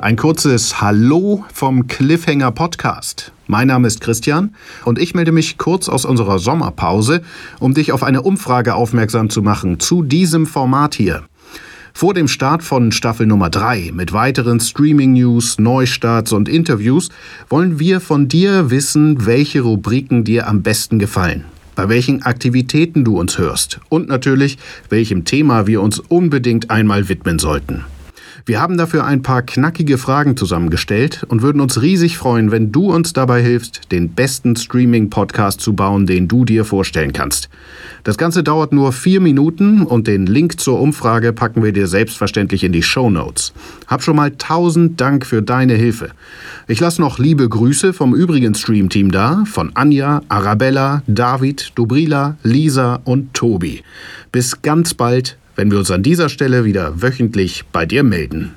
Ein kurzes Hallo vom Cliffhanger Podcast. Mein Name ist Christian und ich melde mich kurz aus unserer Sommerpause, um dich auf eine Umfrage aufmerksam zu machen zu diesem Format hier. Vor dem Start von Staffel Nummer 3 mit weiteren Streaming-News, Neustarts und Interviews wollen wir von dir wissen, welche Rubriken dir am besten gefallen bei welchen Aktivitäten du uns hörst und natürlich, welchem Thema wir uns unbedingt einmal widmen sollten. Wir haben dafür ein paar knackige Fragen zusammengestellt und würden uns riesig freuen, wenn du uns dabei hilfst, den besten Streaming-Podcast zu bauen, den du dir vorstellen kannst. Das Ganze dauert nur vier Minuten und den Link zur Umfrage packen wir dir selbstverständlich in die Show Notes. Hab schon mal tausend Dank für deine Hilfe. Ich lasse noch liebe Grüße vom übrigen Stream-Team da, von Anja, Arabella, David, Dobrila, Lisa und Tobi. Bis ganz bald wenn wir uns an dieser Stelle wieder wöchentlich bei dir melden.